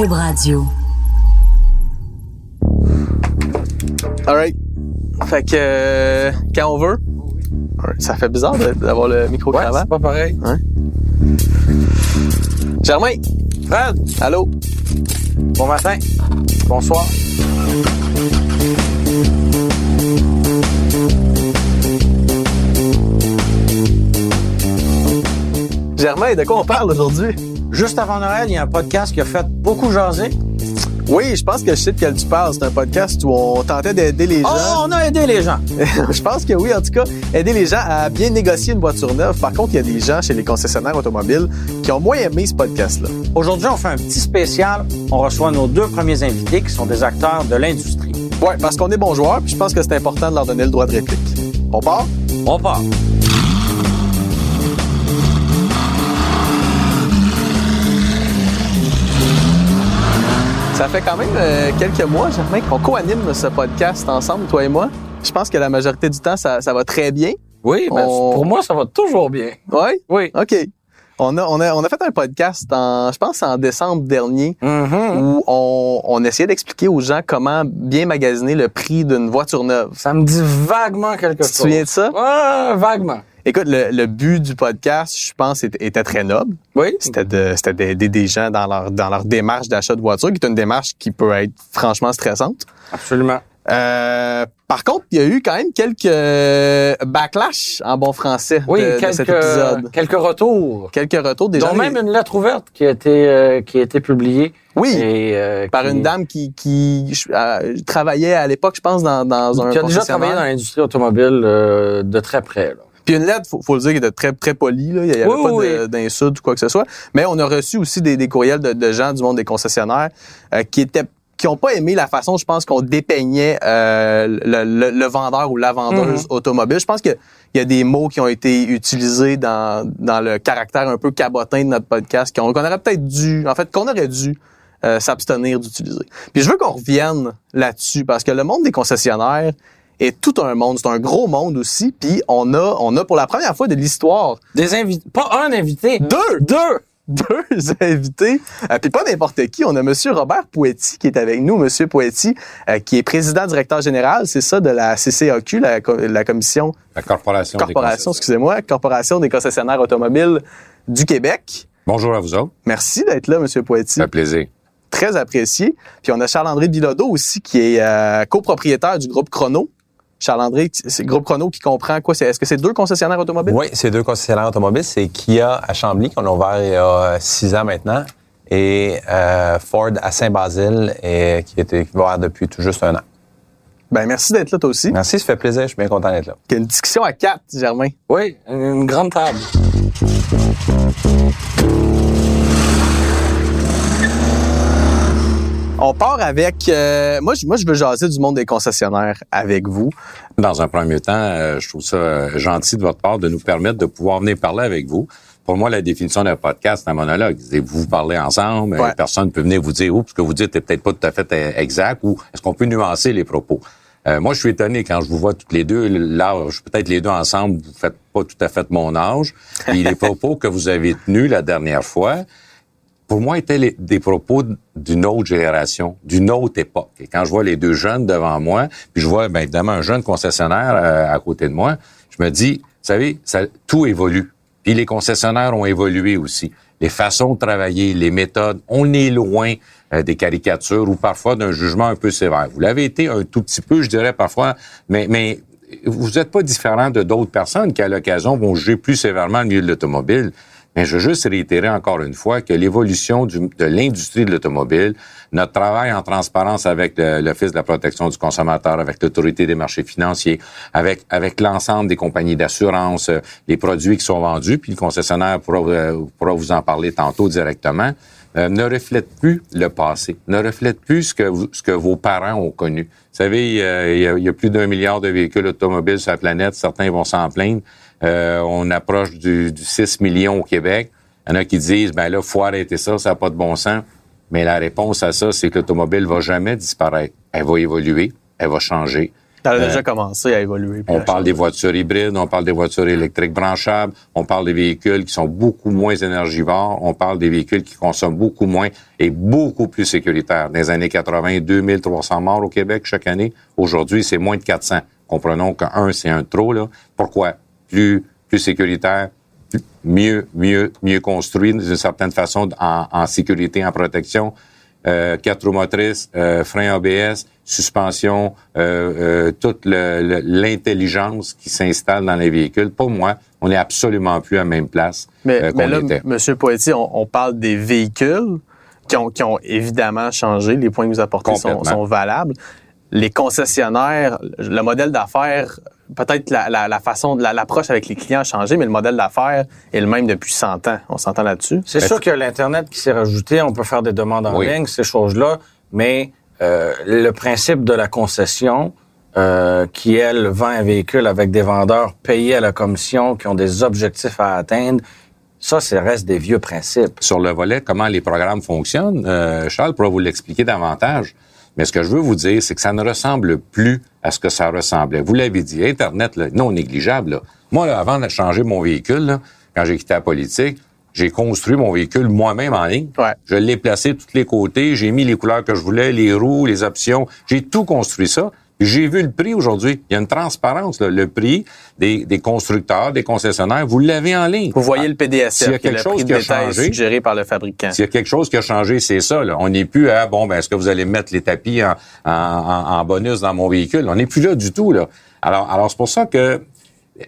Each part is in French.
Cube Radio. All right. Fait que euh, quand on veut. Alright. Ça fait bizarre d'avoir le micro Ouais, c'est pas pareil. Germain, Fred, allô? bon matin. Bonsoir. Germain, de quoi on parle aujourd'hui? Juste avant Noël, il y a un podcast qui a fait beaucoup jaser. Oui, je pense que je sais de quel tu parles. C'est un podcast où on tentait d'aider les Oh, gens. on a aidé les gens. je pense que oui, en tout cas, aider les gens à bien négocier une voiture neuve. Par contre, il y a des gens chez les concessionnaires automobiles qui ont moins aimé ce podcast-là. Aujourd'hui, on fait un petit spécial. On reçoit nos deux premiers invités qui sont des acteurs de l'industrie. Ouais, parce qu'on est bons joueurs, puis je pense que c'est important de leur donner le droit de réplique. On part? On part. Ça fait quand même euh, quelques mois, Germain, qu'on co-anime ce podcast ensemble, toi et moi. Je pense que la majorité du temps, ça, ça va très bien. Oui, On- pour moi, ça va toujours bien. Oui? Oui. OK. On a, on, a, on a fait un podcast, en, je pense, en décembre dernier, Mhm. où on, on essayait d'expliquer aux gens comment bien magasiner le prix d'une voiture neuve. Ça me dit vaguement quelque Tu chose. te souviens de ça? Ouais, vaguement. Écoute, le, le but du podcast, je pense, était, était très noble. Oui. C'était de- c'était d'aider des gens dans leur, dans leur démarche d'achat de voiture, qui est une démarche qui peut être franchement stressante. Absolument. Euh, par contre, il y a eu quand même quelques backlash en bon français Oui, de, de cet quelques, épisode. quelques retours. Quelques retours des gens. Dont même une lettre ouverte qui a été, euh, qui a été publiée. Oui, Et, euh, par qui- une dame qui, qui travaillait à l'époque, je pense, dans, dans un qui a déjà travaillé dans l'industrie automobile de très près. Là. Puis une lettre, faut, faut le dire, qui était très très polie. Là. Il n'y avait Oui, pas oui, d'insultes ou quoi que ce soit. Mais on a reçu aussi des, des courriels de, de gens du monde des concessionnaires euh, qui étaient qui ont pas aimé la façon, je pense, qu'on dépeignait euh, le, le- le vendeur ou la vendeuse Mhm. automobile. Je pense que il y a des mots qui ont été utilisés dans, dans le caractère un peu cabotin de notre podcast qu'on qu'on aurait peut-être dû, en fait, qu'on aurait dû euh, s'abstenir d'utiliser. Puis je veux qu'on revienne là-dessus parce que le monde des concessionnaires est tout un monde, c'est un gros monde aussi. Puis on a, on a pour la première fois de l'histoire Des invités. Pas un invité. deux, Deux. deux invités. Euh, puis pas n'importe qui. On a Monsieur Robert Poetti qui est avec nous. Monsieur Poetti, euh, qui est président directeur général, c'est ça, de la CCAQ, la, co- la commission La corporation. corporation, excusez-moi, corporation des concessionnaires automobiles du Québec. Bonjour à vous autres. Merci d'être là, Monsieur Poetti. Ça fait plaisir. Très apprécié. Puis on a Charles-André Bilodeau aussi, qui est euh, copropriétaire du groupe Chrono. Charles-André, c'est le groupe Chrono qui comprend quoi? C'est- Est-ce que c'est deux concessionnaires automobiles? Oui, c'est deux concessionnaires automobiles. C'est Kia à Chambly qu'on a ouvert il y a six ans maintenant et euh, Ford à Saint-Basile et qui était ouvert depuis tout juste un an. Ben, merci d'être là, toi aussi. Merci, ça fait plaisir. Je suis bien content d'être là. Il y a une discussion à quatre, Germain. Oui, une grande table. On part avec... euh, moi, je, moi, je veux jaser du monde des concessionnaires avec vous. Dans un premier temps, euh, je trouve ça euh, gentil de votre part de nous permettre de pouvoir venir parler avec vous. Pour moi, la définition d'un podcast, c'est un monologue. C'est vous parlez ensemble, Ouais. personne ne peut venir vous dire, oups, ce que vous dites n'est peut-être pas tout à fait euh, exact, ou est-ce qu'on peut nuancer les propos? Euh, moi, je suis étonné quand je vous vois toutes les deux, l'âge, peut-être les deux ensemble, vous faites pas tout à fait mon âge. Puis les propos que vous avez tenus la dernière fois, pour moi, étaient des propos d'une autre génération, d'une autre époque. Et quand je vois les deux jeunes devant moi, puis je vois bien évidemment un jeune concessionnaire euh, à côté de moi, je me dis, vous savez, ça, tout évolue. Puis les concessionnaires ont évolué aussi. Les façons de travailler, les méthodes, on est loin euh, des caricatures ou parfois d'un jugement un peu sévère. Vous l'avez été un tout petit peu, je dirais parfois, mais, mais vous n'êtes pas différent de d'autres personnes qui, à l'occasion, vont juger plus sévèrement le milieu de l'automobile. Mais je veux juste réitérer encore une fois que l'évolution de l'industrie de l'automobile, notre travail en transparence avec l'Office de la protection du consommateur, avec l'autorité des marchés financiers, avec, avec l'ensemble des compagnies d'assurance, euh, les produits qui sont vendus, puis le concessionnaire pourra, euh, vous en parler tantôt directement, euh, ne reflète plus le passé, ne reflète plus ce que, ce que vos parents ont connu. Vous savez, il y, a, il y a plus d'un milliard de véhicules automobiles sur la planète, certains vont s'en plaindre. Euh, on approche du, du 6 millions au Québec. Il y en a qui disent, ben là, faut arrêter ça, ça n'a pas de bon sens. Mais la réponse à ça, c'est que l'automobile va jamais disparaître. Elle va évoluer, elle va changer. Ça a Euh, déjà commencé à évoluer. On à parle des voitures hybrides, on parle des voitures électriques branchables, on parle des véhicules qui sont beaucoup moins énergivores, on parle des véhicules qui consomment beaucoup moins et beaucoup plus sécuritaires. Dans les années 80, 2300 morts au Québec chaque année. Aujourd'hui, c'est moins de 400. Comprenons qu'un, c'est un trop. Là. Pourquoi? Plus, plus sécuritaire, plus- mieux, mieux, mieux construit d'une certaine façon en, en sécurité, en protection. Euh, quatre roues motrices, euh, frein ABS, suspension, euh, euh, toute l'intelligence qui s'installe dans les véhicules. Pour moi, on n'est absolument plus à la même place Mais, euh, mais là, était. Monsieur Poitier, on, on parle des véhicules qui ont, qui ont évidemment changé. Les points que vous apportez sont, sont valables. Les concessionnaires, le modèle d'affaires, peut-être la, la, la façon de la- l'approche avec les clients a changé, mais le modèle d'affaires est le même depuis 100 ans. On s'entend là-dessus? C'est sûr qu'il y a l'Internet qui s'est rajouté. On peut faire des demandes en Oui. ligne, ces choses-là. Mais euh, le principe de la concession, euh, qui, elle, vend un véhicule avec des vendeurs payés à la commission, qui ont des objectifs à atteindre, ça, c'est reste des vieux principes. sur le volet comment les programmes fonctionnent, euh, Charles pourra vous l'expliquer davantage. Mais ce que je veux vous dire, c'est que ça ne ressemble plus à ce que ça ressemblait. Vous l'avez dit, Internet, là, non négligeable. là. Moi, là, avant de changer mon véhicule, là, quand j'ai quitté la politique, j'ai construit mon véhicule moi-même en ligne. Ouais. Je l'ai placé de tous les côtés, j'ai mis les couleurs que je voulais, les roues, les options. J'ai tout construit ça. J'ai vu le prix aujourd'hui. Il y a une transparence. là. Le prix des, des constructeurs, des concessionnaires, vous l'avez en ligne. Vous voyez le S'il y PDSF, a qui est quelque le chose prix qui a changé, suggéré par le fabricant. s'il y a quelque chose qui a changé, c'est ça. Là. On n'est plus à bon, ben est-ce que vous allez mettre les tapis en, en, en- en bonus dans mon véhicule? On n'est plus là du tout. Là. Alors, alors c'est pour ça que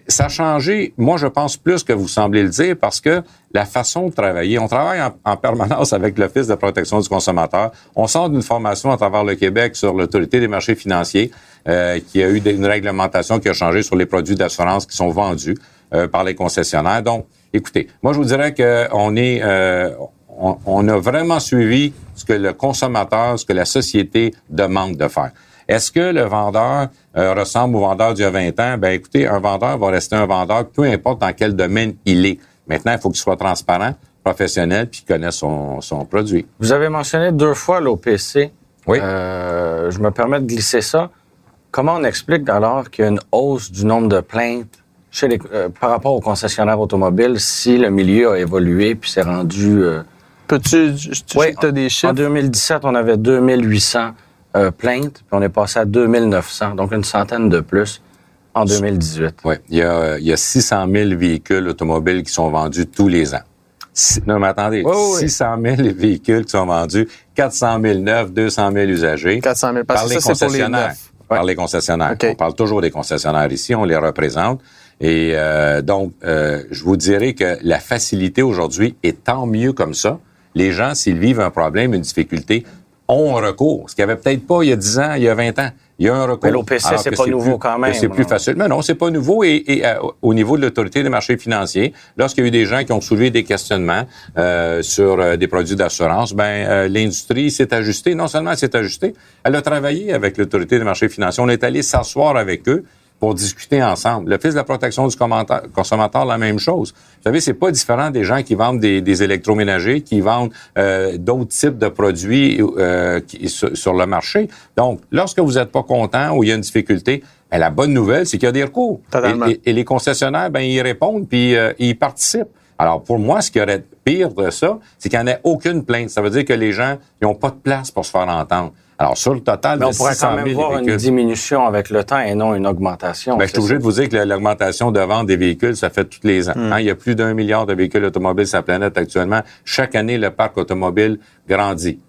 ça a changé. Moi, je pense plus que vous semblez le dire parce que la façon de travailler, on travaille en, en permanence avec l'Office de protection du consommateur. On sort d'une formation à travers le Québec sur l'autorité des marchés financiers, euh, qui a eu une réglementation qui a changé sur les produits d'assurance qui sont vendus euh, par les concessionnaires. Donc, écoutez, moi, je vous dirais que on est, euh, on, on a vraiment suivi ce que le consommateur, ce que la société demande de faire. Est-ce que le vendeur euh, ressemble au vendeur d'il y a 20 ans? Ben écoutez, un vendeur va rester un vendeur, peu importe dans quel domaine il est. Maintenant, il faut qu'il soit transparent, professionnel, puis qu'il connaisse son, son produit. Vous avez mentionné deux fois l'OPC. Oui. Euh, je me permets de glisser ça. Comment on explique alors qu'il y a une hausse du nombre de plaintes chez les, euh, par rapport aux concessionnaires automobiles si le milieu a évolué puis s'est rendu... euh, Peux-tu, tu Oui, as des En chiffres? 2017, on avait 2800 euh, plaintes, puis on est passé à 2900, donc une centaine de plus en 2018. Oui. Il y a, il y a 600 000 véhicules automobiles qui sont vendus tous les ans. Si- non, mais attendez, Oui, oui, oui. 600 000 véhicules qui sont vendus, 400 000 neufs, 200 000 usagers. 400 000. Parce par que les ça, c'est pour les concessionnaires. neufs. Par les concessionnaires. On parle toujours des concessionnaires ici, on les représente. Et euh, donc, euh, je vous dirais que la facilité aujourd'hui est tant mieux comme ça. Les gens, s'ils vivent un problème, une difficulté, ont un recours. Ce qu'il n'y avait peut-être pas il y a 10 ans, il y a 20 ans. Il y a un recours. Mais l'OPC, c'est pas nouveau plus- quand même, C'est plus facile. Mais non, c'est pas nouveau. Et, et, euh, au niveau de l'autorité des marchés financiers, lorsqu'il y a eu des gens qui ont soulevé des questionnements euh, sur euh, des produits d'assurance, ben euh, l'industrie s'est ajustée. Non seulement elle s'est ajustée, elle a travaillé avec l'autorité des marchés financiers. On est allé s'asseoir avec eux pour discuter ensemble. L'Office de la protection du consommateur, la même chose. Vous savez, c'est pas différent des gens qui vendent des, des électroménagers, qui vendent euh, d'autres types de produits euh, qui- sur, sur le marché. Donc, lorsque vous n'êtes pas content ou il y a une difficulté, ben, la bonne nouvelle, c'est qu'il y a des recours. Et, et- et les concessionnaires, ben, ils répondent puis euh, ils participent. Alors, pour moi, ce qui aurait pire de ça, c'est qu'il n'y en ait aucune plainte. Ça veut dire que les gens n'ont pas de place pour se faire entendre. Alors, sur le total Mais on de pourrait 600 quand 000 même voir une diminution avec le temps et non une augmentation. ben, je suis obligé ça? de vous dire que l'augmentation de vente des véhicules, ça fait tous les ans. hein. Il y a plus d'un milliard de véhicules automobiles sur la planète actuellement. Chaque année, le parc automobile grandit.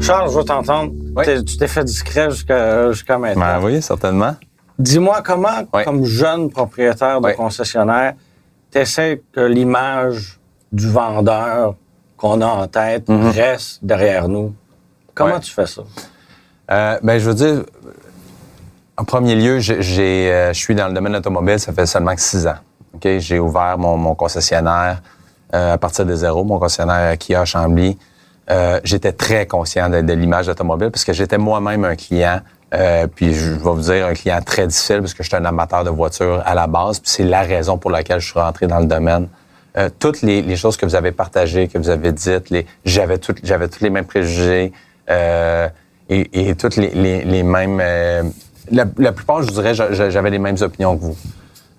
Charles, je veux t'entendre. Oui. Tu t'es fait discret jusqu'à jusqu'à maintenant. Ben oui, certainement. Dis-moi comment, Oui. comme jeune propriétaire de Oui. concessionnaire, tu essaies que l'image du vendeur qu'on a en tête reste derrière nous. Comment tu fais ça? Euh, ben, je veux dire, en premier lieu, j'ai, euh, je suis dans le domaine automobile, ça fait seulement six ans. J'ai ouvert mon, mon concessionnaire euh, à partir de zéro, mon concessionnaire Kia Chambly. J'étais très conscient de, de l'image automobile parce que j'étais moi-même un client, puis je vais vous dire un client très difficile parce que je suis un amateur de voitures à la base, puis c'est la raison pour laquelle je suis rentré dans le domaine. Euh, toutes les, les choses que vous avez partagées, que vous avez dites, les, j'avais, tout, j'avais tous les mêmes préjugés. Euh, et, et toutes les, les, les mêmes. euh, la, la plupart, je vous dirais, j'a- j'a- j'avais les mêmes opinions que vous.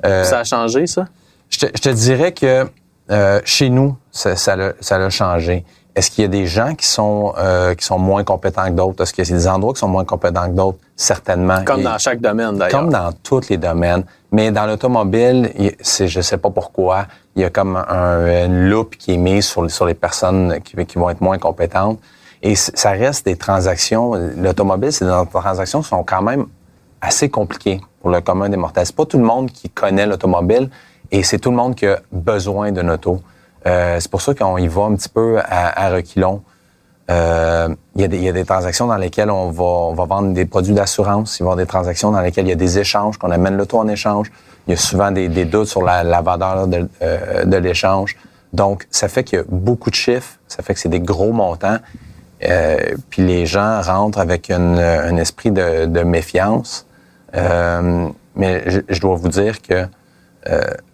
Euh, Ça a changé, ça? je, te, je te dirais que euh, chez nous, ça, ça, l'a, ça l'a changé. Est-ce qu'il y a des gens qui sont euh, qui sont moins compétents que d'autres? Est-ce qu'il y a des endroits qui sont moins compétents que d'autres? Certainement. Comme Et- dans chaque domaine, d'ailleurs. comme dans tous les domaines. Mais dans l'automobile, il- c'est, je sais pas pourquoi, il y a comme un, une loupe qui est mise sur, sur les personnes qui, qui vont être moins compétentes. Et ça reste des transactions. L'automobile, c'est des transactions qui sont quand même assez compliquées pour le commun des mortels. C'est pas tout le monde qui connaît l'automobile et c'est tout le monde qui a besoin d'une auto. Euh, c'est pour ça qu'on y va un petit peu à, à. Euh, il, y a des, il y a des transactions dans lesquelles on va, on va vendre des produits d'assurance. Il va y avoir des transactions dans lesquelles il y a des échanges, qu'on amène l'auto en échange. Il y a souvent des, des doutes sur la, la valeur de, euh, de l'échange. Donc, ça fait qu'il y a beaucoup de chiffres. Ça fait que c'est des gros montants. Euh, puis les gens rentrent avec une- un esprit de, de méfiance. Euh, mais je, je dois vous dire que,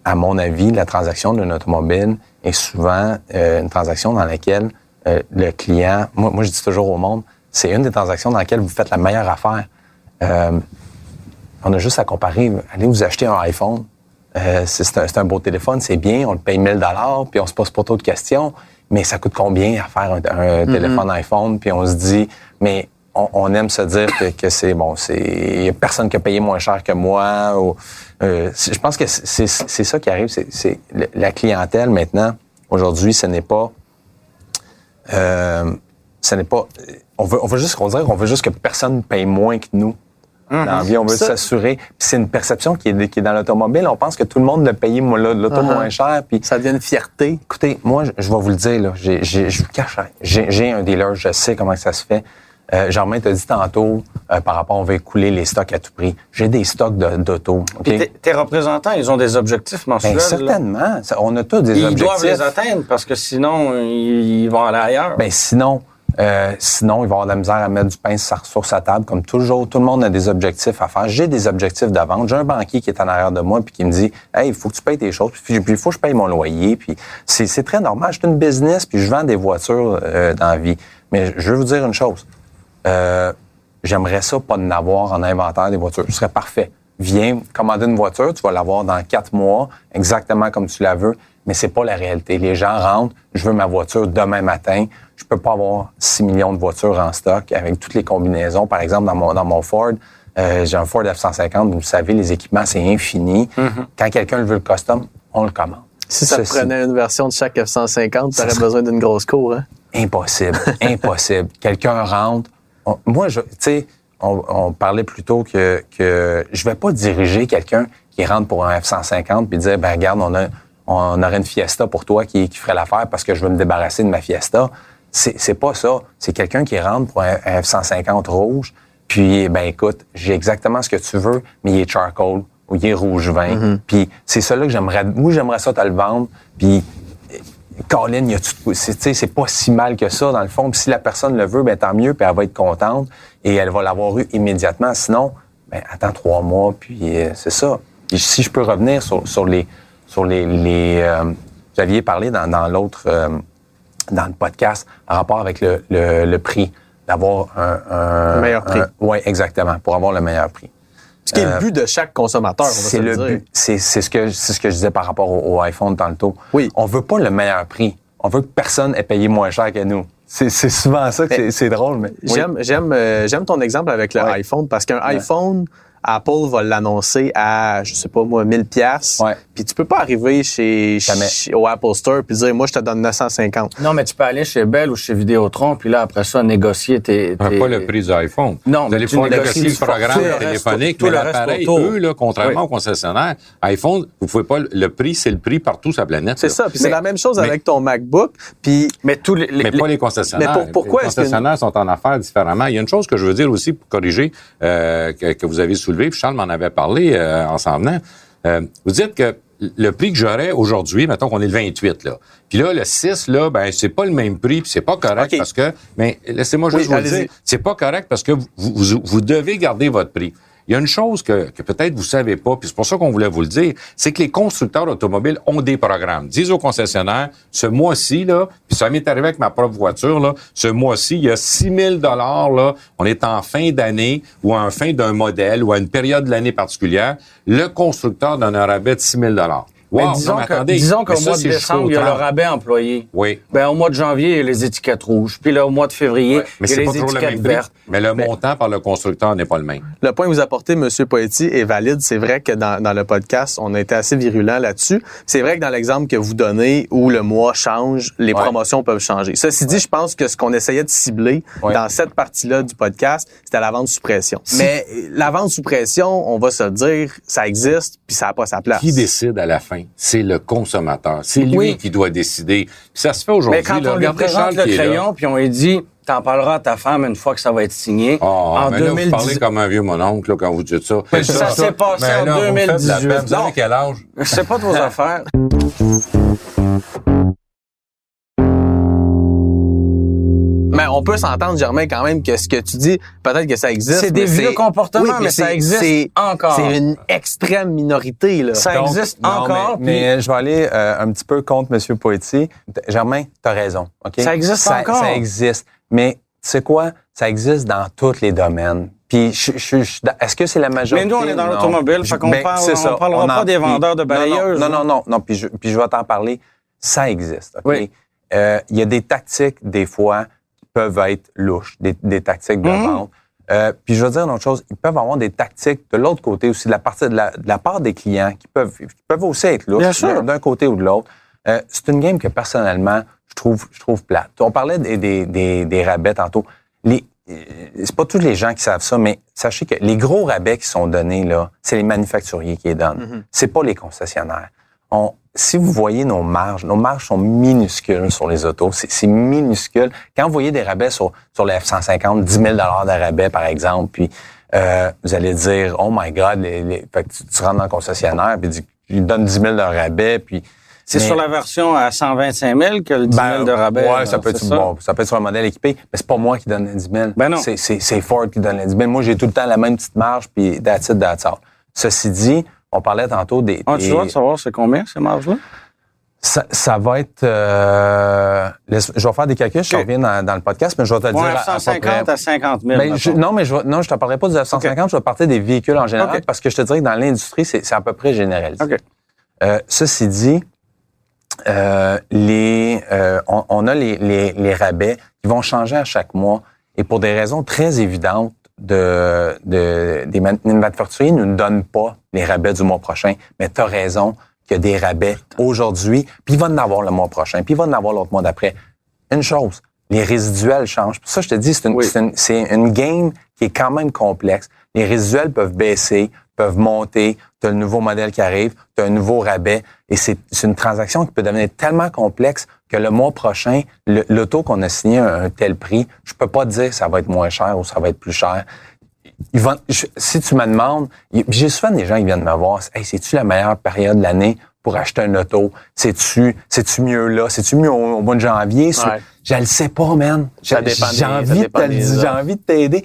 à mon avis, la transaction d'une automobile est souvent euh, une transaction dans laquelle euh, le client, moi, moi je dis toujours au monde, c'est une des transactions dans laquelle vous faites la meilleure affaire. Euh, on a juste à comparer. Allez vous acheter un iPhone. C'est un, beau téléphone, c'est bien, on le paye 1000 dollars, puis on se pose pas trop de questions. Mais ça coûte combien à faire un, un téléphone iPhone? Puis on se dit, mais on, on aime se dire que, que c'est bon, c'est il y a personne qui a payé moins cher que moi. Ou, euh, je pense que c'est ça qui arrive. C'est le- la clientèle maintenant. Aujourd'hui, ce n'est pas euh, ce n'est pas. On veut, on veut juste, on dirait qu'on veut juste que personne paye moins que nous. Dans la vie, on veut s'assurer. C'est une perception qui est, qui est dans l'automobile. On pense que tout le monde l'a payé moi, là, l'auto Uh-huh. moins cher. Puis Ça devient une fierté. écoutez, moi, je, je vais vous le dire, là, je vous cache j'ai un dealer, je sais comment ça se fait. Euh, Germain t'a dit tantôt, euh, par rapport, on va écouler les stocks à tout prix. J'ai des stocks de, d'auto. OK? Puis tes- représentants, ils ont des objectifs mensuels. Ben, certainement. On a tous des Ils objectifs. doivent les atteindre parce que sinon, ils, ils vont aller ailleurs. Ben sinon, euh, sinon, il va avoir de la misère à mettre du pain sur, sa table. Comme toujours, tout le monde a des objectifs à faire. J'ai des objectifs de vente. J'ai un banquier qui est en arrière de moi puis qui me dit Hey, il faut que tu payes tes choses. Puis il faut que je paye mon loyer. Puis c'est c'est très normal. Je suis une business puis je vends des voitures euh, dans la vie. Mais je veux vous dire une chose. Euh, J'aimerais ça pas en avoir en inventaire des voitures. Ce serait parfait. Viens commander une voiture, tu vas l'avoir dans quatre mois, exactement comme tu la veux, mais c'est pas la réalité. Les gens rentrent, je veux ma voiture demain matin. Je peux pas avoir 6 millions de voitures en stock avec toutes les combinaisons. Par exemple, dans mon, dans mon Ford, euh, j'ai un Ford F-150, vous le savez, les équipements, c'est infini. Quand quelqu'un veut le custom, on le commande. Si ça Ceci- prenait une version de chaque F-150, Ça t'aurais serait- besoin d'une grosse cour, hein? Impossible, impossible. Quelqu'un rentre. On- moi, tu sais, on, on parlait plutôt que, que je vais pas diriger quelqu'un qui rentre pour un F-150 puis dire, ben regarde, on a, on aurait une Fiesta pour toi qui, qui ferait l'affaire parce que je veux me débarrasser de ma Fiesta. C'est, pas ça. C'est quelqu'un qui rentre pour un, un F-150 rouge puis, ben écoute, j'ai exactement ce que tu veux, mais il est charcoal ou il est rouge vin. Puis c'est ça là que j'aimerais. Moi, j'aimerais ça te le vendre. Puis Colin, c'est, tu sais, c'est pas si mal que ça, dans le fond. Puis si la personne le veut, ben tant mieux, puis elle va être contente et elle va l'avoir eu immédiatement. Sinon, ben attends trois mois, puis euh, c'est ça. Si je peux revenir sur, sur les... Sur les, les euh, vous aviez parlé dans, dans l'autre... euh, dans le podcast, en rapport avec le, le, le prix, d'avoir un... un Le meilleur prix. Oui, exactement, pour avoir le meilleur prix. Ce qui est Euh, le but de chaque consommateur, on va se C'est le dire. but. C'est c'est ce que c'est ce que je disais par rapport au, au iPhone tantôt. Oui. On veut pas le meilleur prix. On veut que personne ait payé moins cher que nous. C'est c'est souvent ça que c'est- drôle, mais. oui. J'aime, j'aime, euh, j'aime ton exemple avec le Ouais. iPhone parce qu'un iPhone, Apple va l'annoncer à, je sais pas moi, 1000 pièces. Ouais. Puis tu peux pas arriver chez, au Apple Store puis dire, moi, je te donne 950. Non, mais tu peux aller chez Bell ou chez Vidéotron, puis là, après ça, négocier tes... Pas tes- le prix du iPhone. Non, vous allez mais tu pouvoir négocies négocier le programme le téléphonique, tout mais l'appareil, eux, là, contrairement Oui. aux concessionnaires, iPhone, vous pouvez pas, le prix, c'est le prix partout sur la planète. C'est ça. Puis c'est la même chose mais- avec ton MacBook. Puis Mais tous les... les- Mais pas les concessionnaires. Mais pour- pourquoi les concessionnaires sont en affaires différemment. Il y a une chose que je veux dire aussi pour corriger euh, que, que vous avez puis Charles m'en avait parlé euh, en s'en venant. Euh, vous dites que le prix que j'aurais aujourd'hui, mettons qu'on est le 28 là. Puis là le 6 là, ben c'est pas le même prix, puis c'est pas correct parce que mais laissez-moi juste Oui, vous le dire, c'est pas correct parce que vous, vous, vous devez garder votre prix. Il y a une chose que, que peut-être vous savez pas, puis c'est pour ça qu'on voulait vous le dire, c'est que les constructeurs automobiles ont des programmes. Disent aux concessionnaires, ce mois-ci, là, puis ça m'est arrivé avec ma propre voiture, là, ce mois-ci, il y a 6 000 dollars, là, on est en fin d'année ou en fin d'un modèle ou à une période de l'année particulière, le constructeur donne un rabais de 6 000 Mais Wow, disons non, mais que- attendez, disons mais qu'au ça, mois de décembre, il y a le 30. rabais employé. Oui. Ben, au mois de janvier, il y a les étiquettes rouges. Puis là, au mois de février, Mais il y a c'est les pas toujours le étiquettes vertes. Mais le montant par le constructeur n'est pas le même. Le point que vous apportez, M. Poetti, est valide. C'est vrai que dans, dans le podcast, on a été assez virulent là-dessus. C'est vrai que dans l'exemple que vous donnez, où le mois change, les Ouais. promotions peuvent changer. Ceci dit, je pense que ce qu'on essayait de cibler Ouais. dans cette partie-là du podcast, c'était la vente sous pression. Mais la vente sous pression, on va se dire, ça existe, puis ça n'a pas sa place. Qui décide à la fin? C'est le consommateur. C'est lui Oui. qui doit décider. Puis ça se fait aujourd'hui. Mais quand là. on lui présente Charles le crayon, puis on lui dit, t'en parleras à ta femme une fois que ça va être signé. Oh, en mais là, vous 2010 parlez comme un vieux mononcle là, quand vous dites ça. Mais ça s'est passé Mais en là, vous me faites de la 2018. peine. Vous avez quel âge? C'est pas de vos affaires. On peut s'entendre, Germain, quand même, que ce que tu dis, peut-être que ça existe. C'est des mais vieux comportements, mais ça existe c'est- encore. C'est une extrême minorité, là. Ça Donc, existe non, encore. Mais, puis- mais je vais aller euh, un petit peu contre M. Poetti. T- Germain, tu as raison. ok? Ça existe encore. Ça existe. Mais tu sais quoi? Ça existe dans tous les domaines. Puis, je, je- je- est-ce que c'est la majorité? Mais nous, on est dans Non. l'automobile, Je- fait qu'on ben, parle- c'est on ça. parlera pas en- des vendeurs de non, non, balayeuses, Non, là. non, non, non. Puis je, puis je vais t'en parler. Ça existe. ok? Oui. Euh, Il y a des tactiques, des fois, peuvent être louches, des, des tactiques de Mhm. vente. Euh, puis je veux dire une autre chose, ils peuvent avoir des tactiques de l'autre côté aussi, de la partie de la, de la part des clients qui peuvent, qui peuvent aussi être louches d'un côté ou de l'autre. Euh, c'est une game que personnellement, je trouve, je trouve plate. On parlait des, des, des, des rabais tantôt. Les, euh, c'est pas tous les gens qui savent ça, mais sachez que les gros rabais qui sont donnés là, c'est les manufacturiers qui les donnent. C'est pas les concessionnaires. On, si vous voyez nos marges, nos marges sont minuscules sur les autos. C'est c'est minuscule. Quand vous voyez des rabais sur, sur les F-150, 10 000 de rabais, par exemple, puis euh, vous allez dire, oh my God, les, les- fait que tu, tu rentres dans le concessionnaire, puis tu lui donnes 10 000 de rabais, puis... C'est sur la version à 125 000 que le 10 000 ben, de rabais. Ouais, là, ça peut être ça? bon, ça peut être sur un modèle équipé, mais c'est pas moi qui donne les 10 000. Ben non. C'est, c'est, c'est Ford qui donne les 10 000. Moi, j'ai tout le temps la même petite marge, puis that's it, that's all. Ceci dit, on parlait tantôt des... Ah, des- tu vois, de savoir c'est combien ces marges-là? ça, ça va être... euh, laisse- je vais faire des calculs, je reviens dans, dans le podcast, mais je vais te le Pour dire un à- à peu 150 près. à 50 000. Ben, je- non, mais je, vais- non, je te parlerai pas du F-150, je vais partir des véhicules en général, parce que je te dirais que dans l'industrie, c'est, à peu près généralisé. OK. Euh, ceci dit, euh, les, euh, on, on a les, les, les rabais qui vont changer à chaque mois et pour des raisons très évidentes de, de, des manufacturiers ne nous donnent pas les rabais du mois prochain. Mais tu as raison qu'il y a des rabais aujourd'hui, puis il va en avoir le mois prochain, puis il va en avoir l'autre mois d'après. Une chose, les résiduels changent. Pour ça, je te dis, c'est une, Oui. une, c'est une game qui est quand même complexe. Les résiduels peuvent baisser, peuvent monter. Tu as le nouveau modèle qui arrive, tu as un nouveau rabais. Et c'est une transaction qui peut devenir tellement complexe que le mois prochain, l'auto qu'on a signé à un tel prix, je peux pas te dire ça va être moins cher ou ça va être plus cher. Ils vont, je- si tu me demandes, j'ai souvent des gens qui viennent me voir, hey, c'est-tu la meilleure période de l'année pour acheter un auto? C'est-tu, c'est-tu mieux là? C'est-tu mieux au, au mois de janvier? Ouais. Je le sais pas, man. J'ai- envie, de envie t'aider.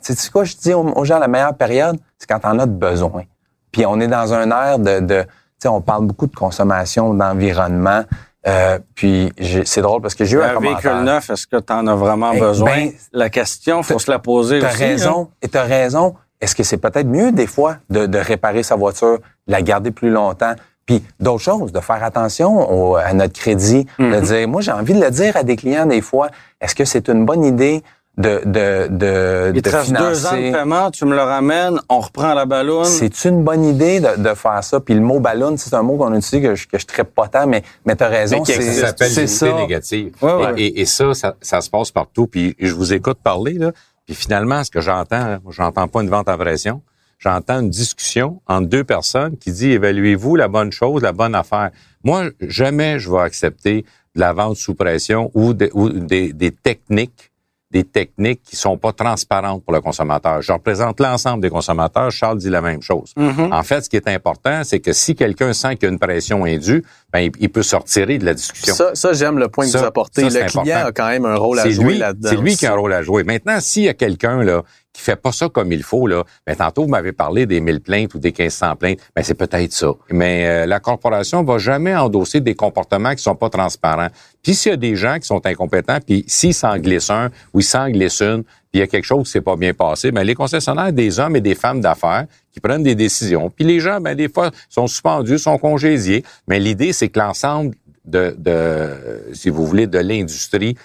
Sais-tu quoi je dis aux, aux gens, la meilleure période, c'est quand t'en as de besoin. Puis on est dans un air de, de sais, on parle beaucoup de consommation, d'environnement. Euh, puis c'est drôle parce que j'ai eu un, Un véhicule neuf, est-ce que tu en as vraiment Eh besoin? ben, la question, faut se la poser T'as aussi. hein. raison. Et t'as raison. Est-ce que c'est peut-être mieux des fois de, de réparer sa voiture, de la garder plus longtemps, puis d'autres choses, de faire attention au- à notre crédit, de Mhm. dire, moi j'ai envie de le dire à des clients des fois, est-ce que c'est une bonne idée de de de, Il te de reste deux ans de paiement, tu me le ramènes, on reprend la ballonne. c'est une bonne idée de, de faire ça. Puis le mot ballon, c'est un mot qu'on utilise que je, que je traite pas tant, mais, mais tu as raison. C'est-. Ça s'appelle ça. négative. Ouais, ouais. Et, et- et ça, ça, ça se passe partout. Puis je vous écoute parler, là. Puis finalement, ce que j'entends, moi, j'entends pas une vente à pression. J'entends une discussion entre deux personnes qui dit évaluez-vous la bonne chose, la bonne affaire. Moi, jamais je vais accepter de la vente sous pression ou, de- ou des, des techniques des techniques qui sont pas transparentes pour le consommateur. Je représente l'ensemble des consommateurs. Charles dit la même chose. Mhm. En fait, ce qui est important, c'est que si quelqu'un sent qu'il y a une pression indue, ben, il, il peut se retirer de la discussion. Ça, ça j'aime le point que Ça- vous apportez. ça, le client important. a quand même un rôle à jouer là-dedans. c'est lui qui a un rôle à jouer. Maintenant, s'il y a quelqu'un là qui fait pas ça comme il faut, là, ben, tantôt, vous m'avez parlé des 1000 plaintes ou des 1500 plaintes, ben, c'est peut-être ça. Mais euh, la corporation va jamais endosser des comportements qui sont pas transparents. Puis s'il y a des gens qui sont incompétents, puis s'ils s'en glissent un ou ils s'en glissent une, puis il y a quelque chose qui s'est pas bien passé, ben, les concessionnaires, des hommes et des femmes d'affaires qui prennent des décisions. Puis les gens, ben, des fois, sont suspendus, sont congédiés. Mais l'idée, c'est que l'ensemble de, de, si vous voulez, de l'industrie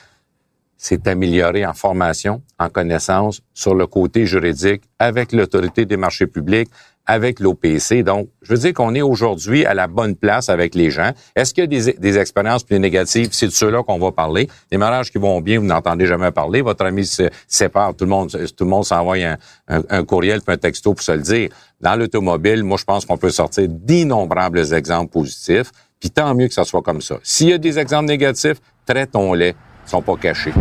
c'est amélioré en formation, en connaissance sur le côté juridique avec l'autorité des marchés publics, avec l'OPC. Donc, je veux dire qu'on est aujourd'hui à la bonne place avec les gens. Est-ce qu'il y a des, expériences plus négatives? C'est de ceux-là qu'on va parler. Des mariages qui vont bien, vous n'entendez jamais parler. Votre ami se sépare, tout le monde, tout le monde s'envoie un, un, courriel puis un texto pour se le dire. Dans l'automobile, moi, je pense qu'on peut sortir d'innombrables exemples positifs. Puis tant mieux que ça soit comme ça. S'il y a des exemples négatifs, traitons-les sont pas cachés.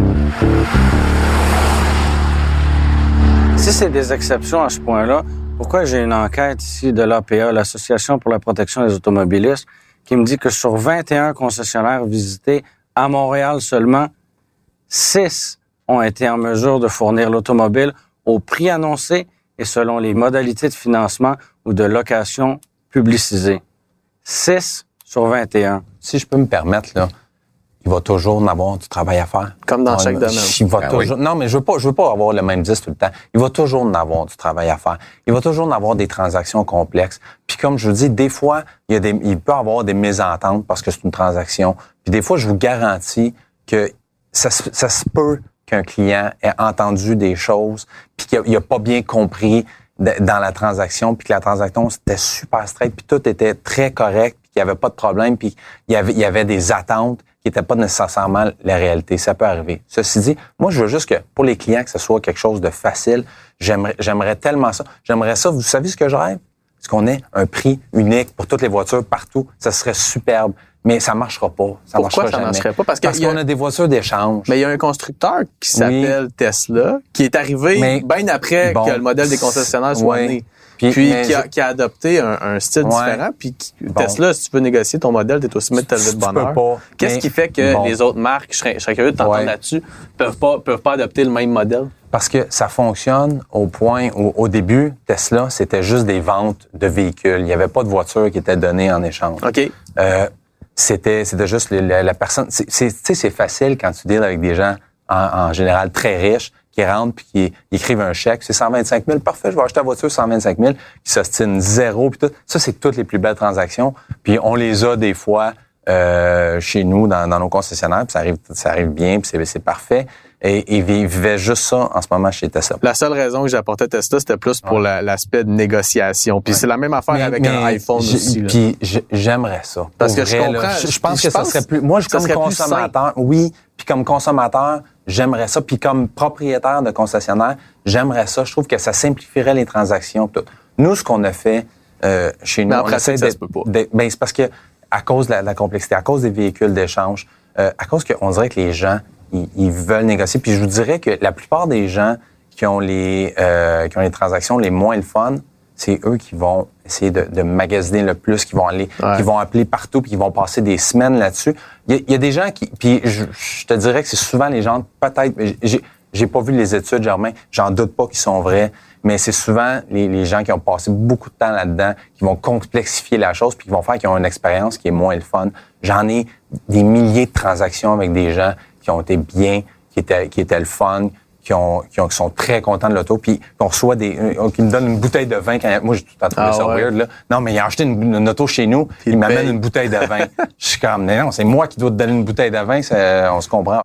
Si c'est des exceptions à ce point-là, pourquoi j'ai une enquête ici de l'APA, l'Association pour la protection des automobilistes, qui me dit que sur 21 concessionnaires visités à Montréal seulement, 6 ont été en mesure de fournir l'automobile au prix annoncé et selon les modalités de financement ou de location publicisées. 6 sur 21. Si je peux me permettre, là, il va toujours en avoir du travail à faire. Comme dans chaque domaine. Il va ben toujours, Non, mais je veux pas, je veux pas avoir le même 10 tout le temps. Il va toujours en avoir du travail à faire. Il va toujours en avoir des transactions complexes. Puis comme je vous dis, des fois, il, y a des, il peut y avoir des mésententes parce que c'est une transaction. Puis des fois, je vous garantis que ça, ça se peut qu'un client ait entendu des choses puis qu'il n'a pas bien compris dans la transaction, puis que la transaction, c'était super straight, puis tout était très correct, puis qu'il n'y avait pas de problème, puis il y avait, il y avait des attentes qui n'était pas nécessairement la réalité. Ça peut arriver. Ceci dit, moi, je veux juste que pour les clients, que ce soit quelque chose de facile. J'aimerais, tellement ça. J'aimerais ça. Vous savez ce que je rêve? Est-ce qu'on ait un prix unique pour toutes les voitures partout? Ça serait superbe. Mais ça marchera pas. Ça Pourquoi marchera ça jamais. marcherait pas? Parce, y a- qu'on a des voitures d'échange. Mais il y a un constructeur qui s'appelle Tesla, qui est arrivé bien après bon, que le modèle des concessionnaires soit né. Puis- qui, a, je- qui a adopté un, un style Ouais. différent. Puis qui- Bon. Tesla, si tu veux négocier ton modèle, t'es aussi levé de peux bonheur. Qu'est-ce qui fait que bon. les autres marques, je serais, je serais curieux de t'entendre Ouais. là-dessus, peuvent pas, peuvent pas adopter le même modèle? Parce que ça fonctionne au point où, au début, Tesla, c'était juste des ventes de véhicules. Il n'y avait pas de voitures qui étaient données en échange. OK. Euh, c'était, c'était juste la, la personne. Tu sais, c'est facile quand tu deals avec des gens en, en général très riches qui rentrent puis qui écrivent un chèque. C'est 125 000. Parfait, je vais acheter la voiture 125 000. Qui s'ostine zéro puis tout. Ça, c'est toutes les plus belles transactions. Puis on les a des fois euh, chez nous dans, dans nos concessionnaires. Puis ça arrive, ça arrive bien. Puis c'est, c'est parfait. Et, et ils vivaient juste ça en ce moment chez Tesla. La seule raison que j'apportais Tesla, c'était plus pour la- l'aspect de négociation. Puis c'est la même affaire Mais- avec mais un iPhone aussi. là. Puis j'ai- j'aimerais ça. Parce que je comprends. là, je, je pense Je que ça pense serait plus. Moi, je, ça comme consommateur, oui. Puis comme consommateur, j'aimerais ça. Puis comme propriétaire de concessionnaire, j'aimerais ça. Je trouve que ça simplifierait les transactions. tout. Nous, ce qu'on a fait euh, chez nous, Mais on essaie ça d'être- se peut pas. d'être- Ben, c'est parce que à cause de la, complexité, à cause des véhicules d'échange, euh, à cause qu'on dirait que les gens, ils, ils veulent négocier. Puis je vous dirais que la plupart des gens qui ont les euh, qui ont les transactions les moins le fun, c'est eux qui vont essayer de, de magasiner le plus, qui vont aller, Ouais. qui vont appeler partout, puis qui vont passer des semaines là-dessus. Il y, y a des gens qui, puis je, je te dirais que c'est souvent les gens, peut-être, j'ai, j'ai pas vu les études, Germain, j'en doute pas qu'ils sont vrais, mais c'est souvent les, les gens qui ont passé beaucoup de temps là-dedans, qui vont complexifier la chose, puis qui vont faire qu'ils ont une expérience qui est moins le fun. J'en ai des milliers de transactions avec des gens qui ont été bien, qui étaient, qui étaient le fun, qui, ont, qui, ont- qui sont très contents de l'auto, puis qu'on reçoit des, euh, qui me donnent une bouteille de vin. Quand, moi, j'ai tout à trouvé Ah ça ouais. weird. Là. Non, mais il a acheté une, une auto chez nous, il il m'amène une bouteille de vin. Je suis comme, non, non, c'est moi qui dois te donner une bouteille de vin, ça, on se comprend.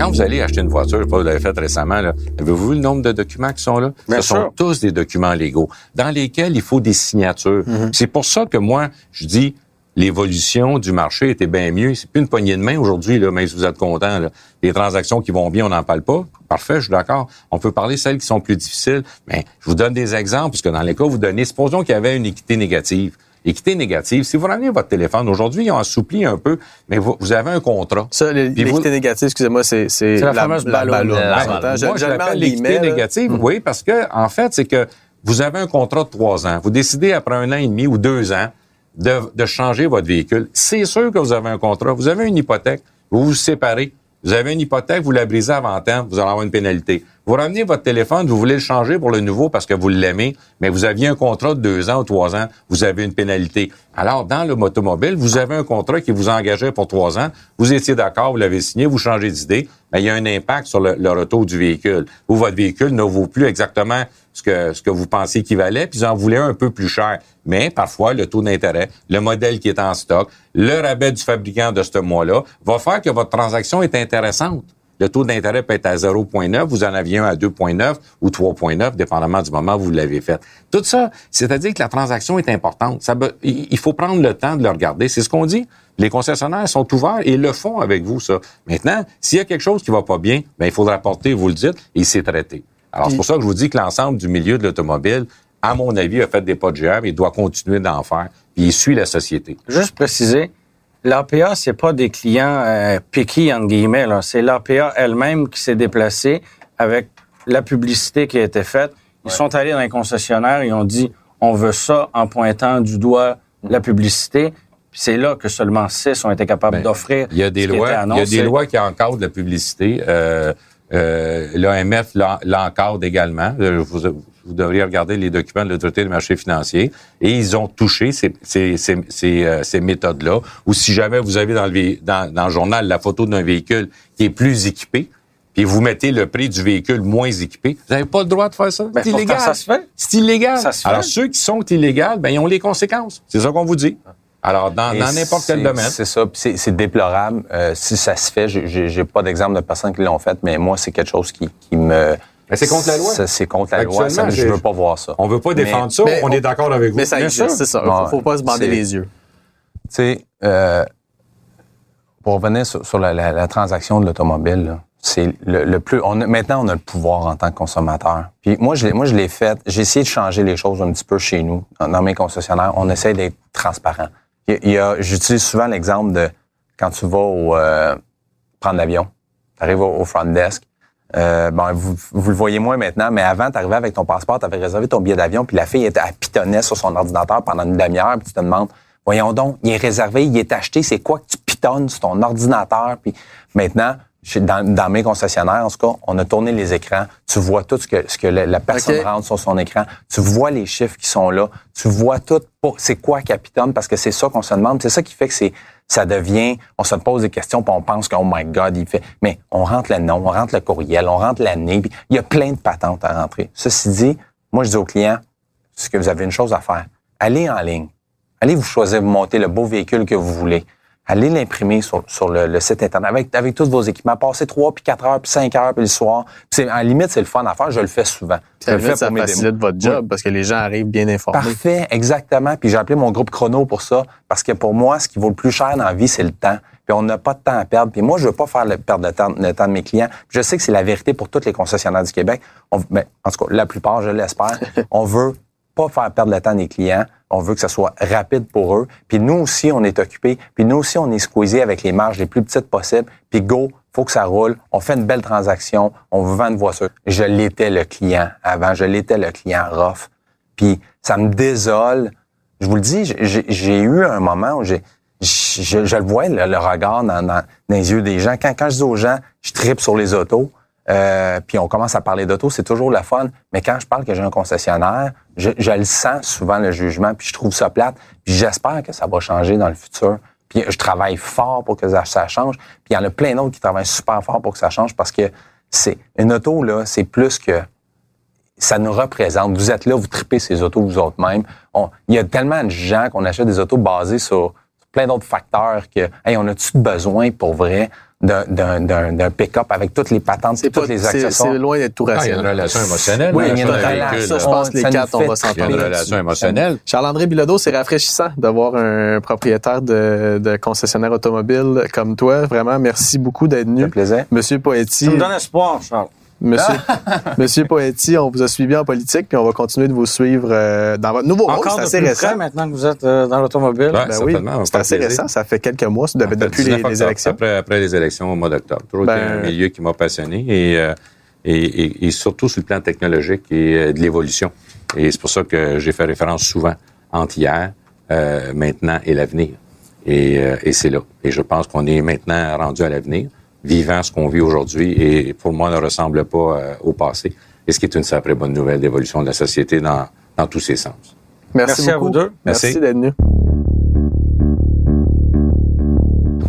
Quand vous allez acheter une voiture, je sais pas, vous l'avez fait récemment, là, avez-vous vu le nombre de documents qui sont là? Bien Ce sont tous des documents légaux dans lesquels il faut des signatures. C'est pour ça que moi, je dis, l'évolution du marché était bien mieux. C'est plus une poignée de main aujourd'hui, là, même si vous êtes content. Là. Les transactions qui vont bien, on n'en parle pas. Parfait, je suis d'accord. On peut parler de celles qui sont plus difficiles. Mais je vous donne des exemples, parce que dans les cas où vous donnez, supposons qu'il y avait une équité négative. Équité négative, si vous ramenez votre téléphone, aujourd'hui, ils ont assoupli un peu, mais vous, vous avez un contrat. Ça, vous- l'équité négative, excusez-moi, c'est c'est C'est la fameuse ballonne. ballonne. La On s'entend. ballonne. Je- Moi, je l'appelle l'équité négative, oui, parce que en fait, c'est que vous avez un contrat de trois ans. Vous décidez après un an et demi ou deux ans de, de changer votre véhicule. C'est sûr que vous avez un contrat. Vous avez une hypothèque. Vous vous séparez. Vous avez une hypothèque, vous la brisez avant temps, vous allez avoir une pénalité. Vous ramenez votre téléphone, vous voulez le changer pour le nouveau parce que vous l'aimez, mais vous aviez un contrat de deux ans ou trois ans, vous avez une pénalité. Alors, dans le automobile, vous avez un contrat qui vous engageait pour trois ans, vous étiez d'accord, vous l'avez signé, vous changez d'idée, mais il y a un impact sur le, retour du véhicule. Ou votre véhicule ne vaut plus exactement ce que, ce que vous pensiez qu'il valait, puis vous en voulez un peu plus cher. Mais parfois, le taux d'intérêt, le modèle qui est en stock, le rabais du fabricant de ce mois-là va faire que votre transaction est intéressante le taux d'intérêt peut être à 0,9, vous en aviez un à 2,9 ou 3,9, dépendamment du moment où vous l'avez fait. Tout ça, c'est-à-dire que la transaction est importante. Ça, il faut prendre le temps de le regarder. C'est ce qu'on dit. Les concessionnaires sont ouverts et le font avec vous, ça. Maintenant, s'il y a quelque chose qui va pas bien, ben, il faudra apporter, vous le dites, et c'est traité. Alors, c'est pour ça que je vous dis que l'ensemble du milieu de l'automobile, à mon avis, a fait des pas de géant et doit continuer d'en faire. Puis il suit la société. Juste préciser, L'APA, c'est pas des clients euh, piqués, entre guillemets. C'est l'APA elle-même qui s'est déplacée avec la publicité qui a été faite. Ils sont allés dans les concessionnaires, ils ont dit on veut ça en pointant du doigt la publicité. C'est là que seulement six ont été capables ben, d'offrir. Il y a des lois, il y a des lois qui encadrent la publicité. Euh, euh, L'AMF l'encadre également. Vous, vous devriez regarder les documents de l'autorité des marchés financiers. Et ils ont touché ces, ces, ces, ces, euh, ces méthodes-là. Ou si jamais vous avez dans le, dans, dans le journal la photo d'un véhicule qui est plus équipé, puis vous mettez le prix du véhicule moins équipé, vous n'avez pas le droit de faire ça. Ben, c'est illégal. Ça se fait. C'est illégal. Ça se fait. Alors, ceux qui sont illégaux, ben, ils ont les conséquences. C'est ça qu'on vous dit. Alors, dans n'importe quel domaine. C'est ça. C'est déplorable. Euh, si ça se fait, j'ai pas d'exemple de personnes qui l'ont fait, mais moi, c'est quelque chose qui, qui me mais c'est contre la loi. C'est contre la loi. Ça, je veux pas voir ça. On veut pas défendre ça. on, est d'accord avec vous. Mais ça existe, c'est ça. Il faut, pas se bander les yeux. Tu sais, euh, pour revenir sur, la, la, la, transaction de l'automobile, c'est le, le, plus. On maintenant, on a le pouvoir en tant que consommateur. Puis moi, je, moi, je l'ai fait. J'ai essayé de changer les choses un petit peu chez nous, dans, mes concessionnaires. On essaie d'être transparent. Il y a, j'utilise souvent l'exemple de quand tu vas au, euh, prendre l'avion, tu arrives au front desk, euh, bon, vous, vous, le voyez moins maintenant, mais avant, tu arrivais avec ton passeport, tu avais réservé ton billet d'avion, puis la fille était à pitonner sur son ordinateur pendant une demi-heure, puis tu te demandes, voyons donc, il est réservé, il est acheté, c'est quoi que tu pitonnes sur ton ordinateur? Puis maintenant, dans, dans, mes concessionnaires, en tout cas, on a tourné les écrans. Tu vois tout ce que, ce que la, personne rentre sur son écran. Tu vois les chiffres qui sont là. Tu vois tout. C'est quoi Capitaine? Parce que c'est ça qu'on se demande. C'est ça qui fait que c'est ça devient, on se pose des questions, puis on pense que, oh my God, il fait. Mais on rentre le nom, on rentre le courriel, on rentre l'année, il y a plein de patentes à rentrer. Ceci dit, moi, je dis aux clients, c'est que vous avez une chose à faire. Allez en ligne. Allez vous choisir, vous monter le beau véhicule que vous voulez allez l'imprimer sur, sur le, site internet avec, avec tous vos équipements. Passez trois, puis quatre heures, puis cinq heures, puis le soir. C'est, en limite, c'est le fun à faire. Je le fais souvent. Je le fais ça facilite votre job parce que les gens arrivent bien informés. Parfait, exactement. Puis j'ai appelé mon groupe chrono pour ça parce que pour moi, ce qui vaut le plus cher dans la vie, c'est le temps. Puis on n'a pas de temps à perdre. Puis moi, je veux pas faire le, perdre le temps, le temps de mes clients. je sais que c'est la vérité pour tous les concessionnaires du Québec. On, ben, en tout cas, la plupart, je l'espère. on veut pas faire perdre le temps des clients. On veut que ça soit rapide pour eux. Puis nous aussi, on est occupés. Puis nous aussi, on est squeezé avec les marges les plus petites possibles. Puis go, faut que ça roule. On fait une belle transaction. On veut vendre voiture. Je l'étais le client avant. Je l'étais le client rough. Puis ça me désole. Je vous le dis, j'ai eu un moment où j'ai je, je, le vois, le, regard dans, dans, les yeux des gens. Quand, quand je dis aux gens, je tripe sur les autos, euh, puis on commence à parler d'auto, c'est toujours la fun. Mais quand je parle que j'ai un concessionnaire, je, le sens souvent le jugement, puis je trouve ça plate. Puis j'espère que ça va changer dans le futur. Puis je travaille fort pour que ça, change. Puis il y en a plein d'autres qui travaillent super fort pour que ça change parce que c'est une auto là, c'est plus que ça nous représente. Vous êtes là, vous tripez ces autos vous autres même. Il y a tellement de gens qu'on achète des autos basées sur, plein d'autres facteurs que, hey, on a-tu besoin pour vrai? D'un pick-up avec toutes les patentes et tous les accessoires. C'est loin d'être tout rationnel. Ah, il y a une relation émotionnelle. Oui, il y a une relation. je pense que les quatre, on va s'entendre. Il y a une relation émotionnelle. Charles-André Bilodeau, c'est rafraîchissant d'avoir un propriétaire de, de, concessionnaire automobile comme toi. Vraiment, merci beaucoup d'être venu. plaisir. Monsieur Poetti. Ça me donne espoir, Charles. Monsieur, Monsieur Poetti, on vous a suivi en politique, puis on va continuer de vous suivre euh, dans votre nouveau rôle. C'est assez récent. maintenant que vous êtes euh, dans l'automobile. ben oui, c'est assez récent. Ça fait quelques mois, depuis les, élections. Après, après, les élections au mois d'octobre. Toujours ben, un milieu qui m'a passionné euh, et, et, et, surtout sur le plan technologique et de l'évolution. Et c'est pour ça que j'ai fait référence souvent entre hier, maintenant et l'avenir. Et, et c'est là. Et je pense qu'on est maintenant rendu à l'avenir. Vivant ce qu'on vit aujourd'hui et pour moi ne ressemble pas euh, au passé. Et ce qui est une sacrée bonne nouvelle d'évolution de la société dans, dans tous ses sens. Merci, Merci à vous deux. Merci, Merci. d'être venu.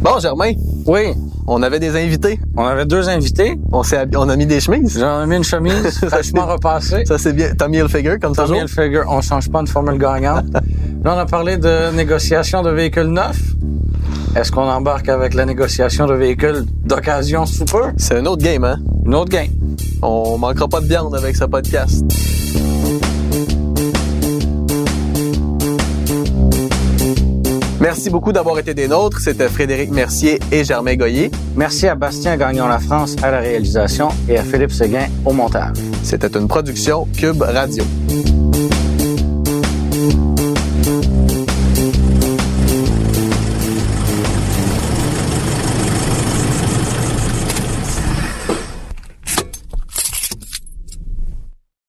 Bon, Germain, Oui, on avait des invités. on avait deux invités. On, s'est on a mis des chemises. J'en ai mis une chemise fraîchement repassée. Ça, c'est bien. Tommy Hilfiger, comme Tommy toujours? Hilfiger, on change pas une formule gagnante. Là, on a parlé de négociation de véhicules neufs. Est-ce qu'on embarque avec la négociation de véhicules d'occasion sous peu? C'est un autre game, hein? Une autre game. On manquera pas de viande avec ce podcast. Merci beaucoup d'avoir été des nôtres. C'était Frédéric Mercier et Germain Goyer. Merci à Bastien Gagnon La France à la réalisation et à Philippe Séguin au montage. C'était une production Cube Radio.